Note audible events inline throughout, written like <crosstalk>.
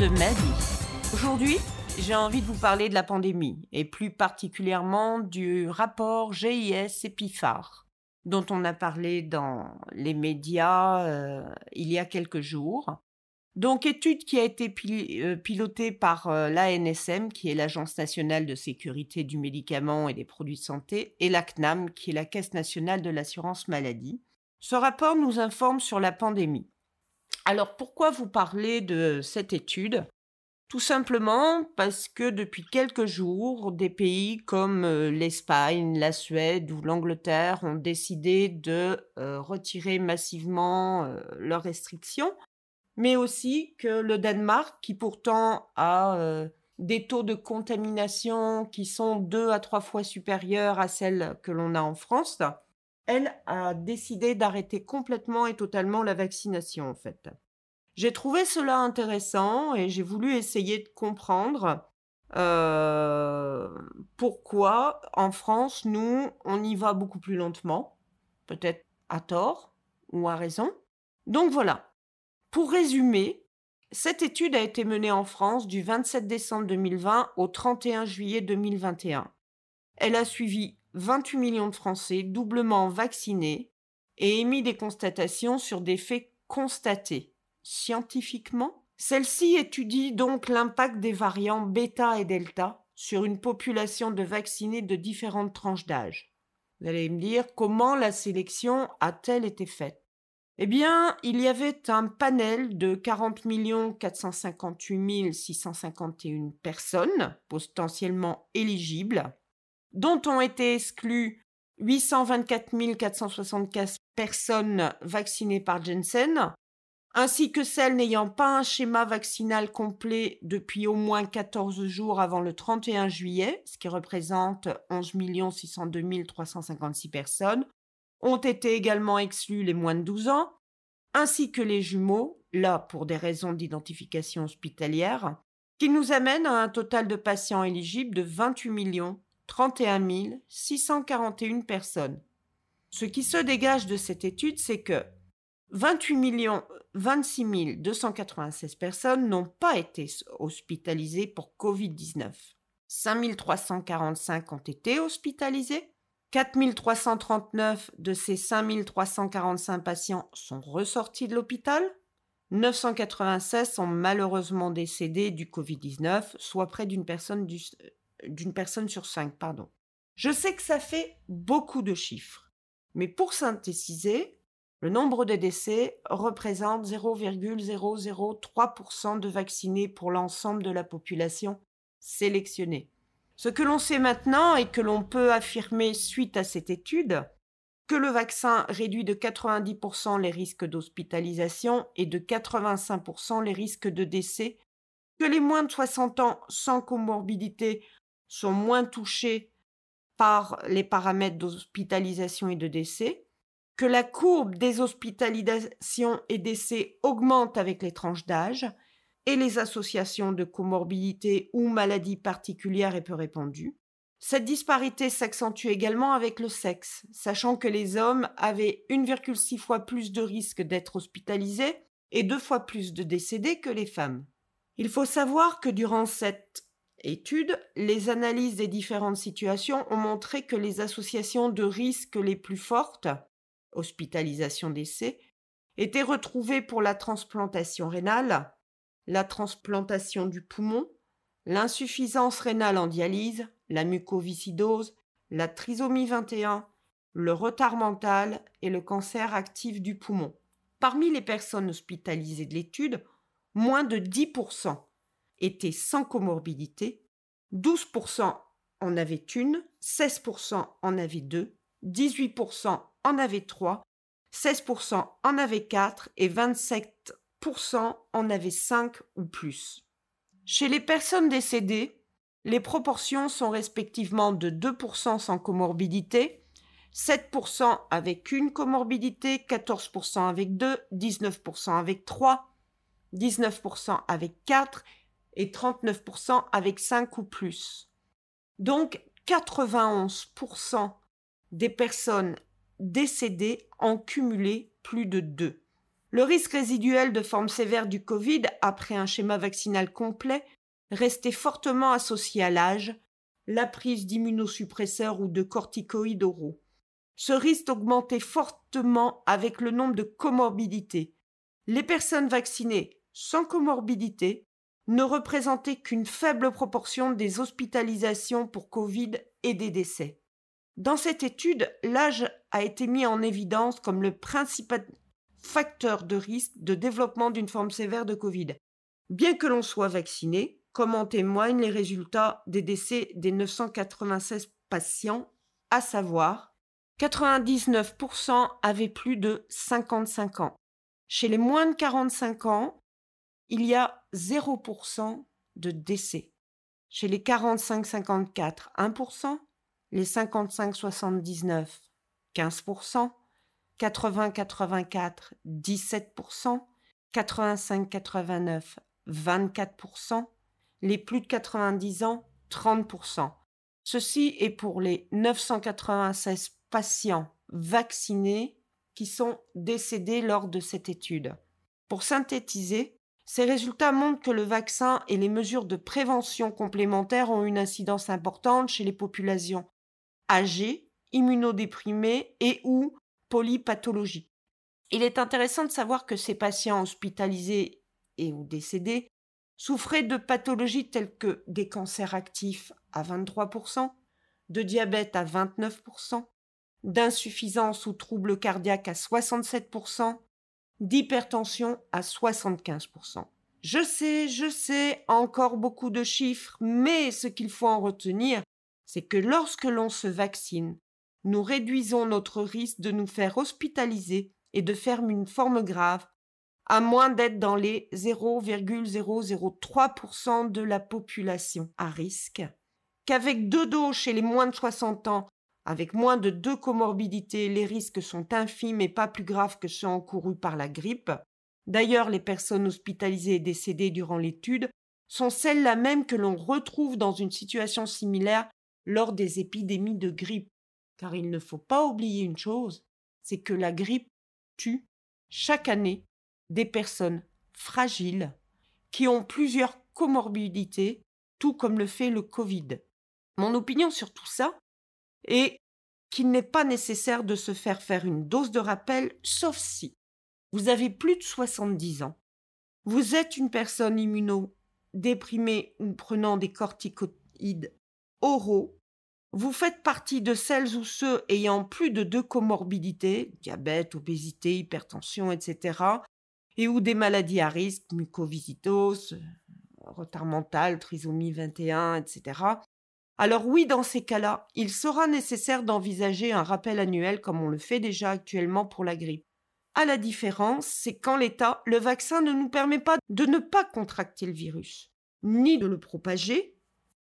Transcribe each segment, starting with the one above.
de ma vie. Aujourd'hui, j'ai envie de vous parler de la pandémie et plus particulièrement du rapport GIS Epifar dont on a parlé dans les médias euh, il y a quelques jours. Donc, étude qui a été euh, pilotée par euh, l'ANSM, qui est l'Agence nationale de sécurité du médicament et des produits de santé, et l'ACNAM, qui est la Caisse nationale de l'assurance maladie. Ce rapport nous informe sur la pandémie. Alors, pourquoi vous parler de cette étude? Tout simplement parce que depuis quelques jours, des pays comme euh, l'Espagne, la Suède ou l'Angleterre ont décidé de euh, retirer massivement euh, leurs restrictions, mais aussi que le Danemark, qui pourtant a des taux de contamination qui sont deux à trois fois supérieurs à celles que l'on a en France, elle a décidé d'arrêter complètement et totalement la vaccination en fait. J'ai trouvé cela intéressant et j'ai voulu essayer de comprendre euh, pourquoi en France, nous, on y va beaucoup plus lentement, peut-être à tort ou à raison. Donc voilà. Pour résumer, cette étude a été menée en France du 27 décembre 2020 au 31 juillet 2021. Elle a suivi 28 millions de Français doublement vaccinés et émis des constatations sur des faits constatés scientifiquement. Celle-ci étudie donc l'impact des variants bêta et delta sur une population de vaccinés de différentes tranches d'âge. Vous allez me dire comment la sélection a-t-elle été faite? Eh bien, il y avait un panel de 40 458 651 personnes potentiellement éligibles, dont ont été exclus 824 475 personnes vaccinées par Jensen, ainsi que celles n'ayant pas un schéma vaccinal complet depuis au moins 14 jours avant le 31 juillet, ce qui représente 11 602 356 personnes, ont été également exclus les moins de 12 ans, ainsi que les jumeaux, là pour des raisons d'identification hospitalière, qui nous amènent à un total de patients éligibles de 28 31 641 personnes. Ce qui se dégage de cette étude, c'est que 28 millions 26 296 personnes n'ont pas été hospitalisées pour Covid-19. 5 345 ont été hospitalisées. 4 339 de ces 5 345 patients sont ressortis de l'hôpital. 996 sont malheureusement décédés du Covid-19, soit près d'une personne, d'une personne sur cinq. Pardon. Je sais que ça fait beaucoup de chiffres, mais pour synthétiser, le nombre de décès représente 0,003% de vaccinés pour l'ensemble de la population sélectionnée. Ce que l'on sait maintenant et que l'on peut affirmer suite à cette étude, que le vaccin réduit de 90% les risques d'hospitalisation et de 85% les risques de décès, que les moins de 60 ans sans comorbidité sont moins touchés par les paramètres d'hospitalisation et de décès, que la courbe des hospitalisations et décès augmente avec les tranches d'âge et les associations de comorbidité ou maladies particulières et peu répandues. Cette disparité s'accentue également avec le sexe, sachant que les hommes avaient 1,6 fois plus de risques d'être hospitalisés et deux fois plus de décédés que les femmes. Il faut savoir que durant cette étude, les analyses des différentes situations ont montré que les associations de risques les plus fortes hospitalisation d'essai, étaient retrouvés pour la transplantation rénale, la transplantation du poumon, l'insuffisance rénale en dialyse, la mucoviscidose, la trisomie 21, le retard mental et le cancer actif du poumon. Parmi les personnes hospitalisées de l'étude, moins de 10% étaient sans comorbidité, 12% en avaient une, 16% en avaient deux, 18% en avait 3, 16% en avait 4 et 27% en avait 5 ou plus. Chez les personnes décédées, les proportions sont respectivement de 2% sans comorbidité, 7% avec une comorbidité, 14% avec 2, 19% avec 3, 19% avec 4 et 39% avec 5 ou plus. Donc 91% des personnes décédés en cumulé plus de deux. Le risque résiduel de forme sévère du Covid après un schéma vaccinal complet restait fortement associé à l'âge, la prise d'immunosuppresseurs ou de corticoïdes oraux. Ce risque augmentait fortement avec le nombre de comorbidités. Les personnes vaccinées sans comorbidité ne représentaient qu'une faible proportion des hospitalisations pour Covid et des décès. Dans cette étude, l'âge a été mis en évidence comme le principal facteur de risque de développement d'une forme sévère de Covid. Bien que l'on soit vacciné, comme en témoignent les résultats des décès des 996 patients, à savoir 99% avaient plus de 55 ans. Chez les moins de 45 ans, il y a 0% de décès. Chez les 45-54, 1%, les 55-79, 15%, 80-84, 17%, 85-89, 24%, les plus de 90 ans, 30%. Ceci est pour les 996 patients vaccinés qui sont décédés lors de cette étude. Pour synthétiser, ces résultats montrent que le vaccin et les mesures de prévention complémentaires ont une incidence importante chez les populations âgées, immunodéprimées et ou polypathologiques. Il est intéressant de savoir que ces patients hospitalisés et ou décédés souffraient de pathologies telles que des cancers actifs à 23%, de diabète à 29%, d'insuffisance ou troubles cardiaques à 67%, d'hypertension à 75%. Je sais, je sais, encore beaucoup de chiffres, mais ce qu'il faut en retenir, c'est que lorsque l'on se vaccine, nous réduisons notre risque de nous faire hospitaliser et de faire une forme grave, à moins d'être dans les 0,003% de la population à risque, qu'avec deux doses chez les moins de 60 ans avec moins de deux comorbidités, les risques sont infimes et pas plus graves que ceux encourus par la grippe. D'ailleurs, les personnes hospitalisées et décédées durant l'étude sont celles-là même que l'on retrouve dans une situation similaire lors des épidémies de grippe. Car il ne faut pas oublier une chose, c'est que la grippe tue chaque année des personnes fragiles qui ont plusieurs comorbidités, tout comme le fait le Covid. Mon opinion sur tout ça, et qu'il n'est pas nécessaire de se faire faire une dose de rappel, sauf si vous avez plus de 70 ans, vous êtes une personne immunodéprimée ou prenant des corticoïdes oraux, vous faites partie de celles ou ceux ayant plus de deux comorbidités, diabète, obésité, hypertension, etc., et ou des maladies à risque, mucoviscidose, retard mental, trisomie 21, etc., alors oui, dans ces cas-là, il sera nécessaire d'envisager un rappel annuel comme on le fait déjà actuellement pour la grippe. À la différence, c'est qu'en l'état, le vaccin ne nous permet pas de ne pas contracter le virus, ni de le propager.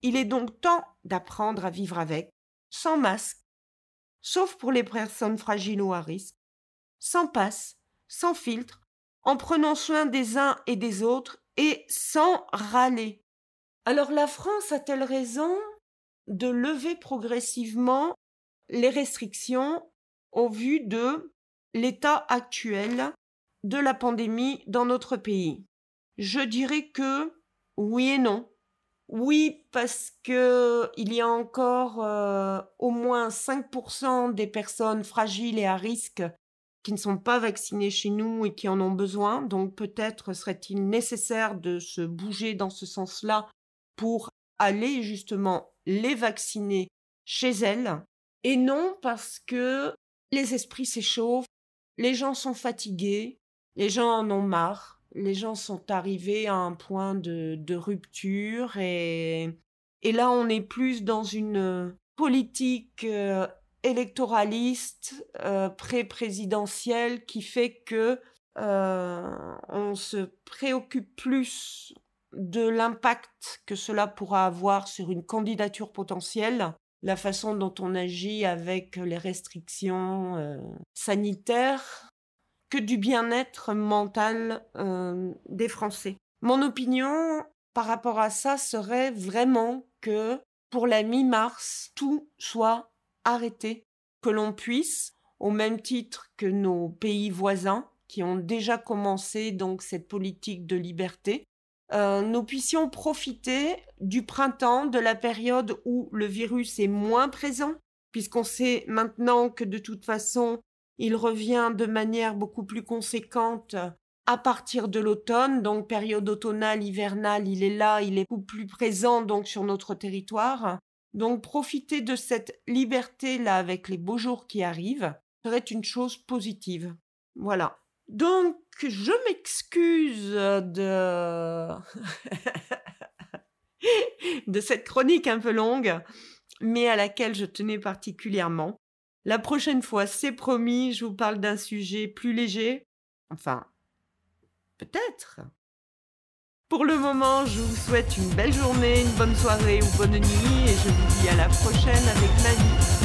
Il est donc temps d'apprendre à vivre avec, sans masque, sauf pour les personnes fragiles ou à risque, sans passe, sans filtre, en prenant soin des uns et des autres et sans râler. Alors la France a-t-elle raison? De lever progressivement les restrictions au vu de l'état actuel de la pandémie dans notre pays Je dirais que oui et non. Oui, parce que il y a encore euh, au moins 5% des personnes fragiles et à risque qui ne sont pas vaccinées chez nous et qui en ont besoin. Donc peut-être serait-il nécessaire de se bouger dans ce sens-là pour aller justement les vacciner chez elles. Et non parce que les esprits s'échauffent, les gens sont fatigués, les gens en ont marre, les gens sont arrivés à un point de, rupture et, et là on est plus dans une politique euh, électoraliste euh, pré-présidentielle qui fait que euh, on se préoccupe plus de l'impact que cela pourra avoir sur une candidature potentielle, la façon dont on agit avec les restrictions euh, sanitaires, que du bien-être mental euh, des Français. Mon opinion par rapport à ça serait vraiment que pour la mi-mars, tout soit arrêté, que l'on puisse, au même titre que nos pays voisins, qui ont déjà commencé donc cette politique de liberté, euh, nous puissions profiter du printemps, de la période où le virus est moins présent, puisqu'on sait maintenant que de toute façon, il revient de manière beaucoup plus conséquente à partir de l'automne, donc période automnale, hivernale, il est là, il est beaucoup plus présent donc sur notre territoire. Donc profiter de cette liberté-là avec les beaux jours qui arrivent serait une chose positive. Voilà. Donc je m'excuse <laughs> de cette chronique un peu longue, mais à laquelle je tenais particulièrement. La prochaine fois, c'est promis, je vous parle d'un sujet plus léger. Enfin, peut-être. Pour le moment, je vous souhaite une belle journée, une bonne soirée ou bonne nuit et je vous dis à la prochaine avec vie.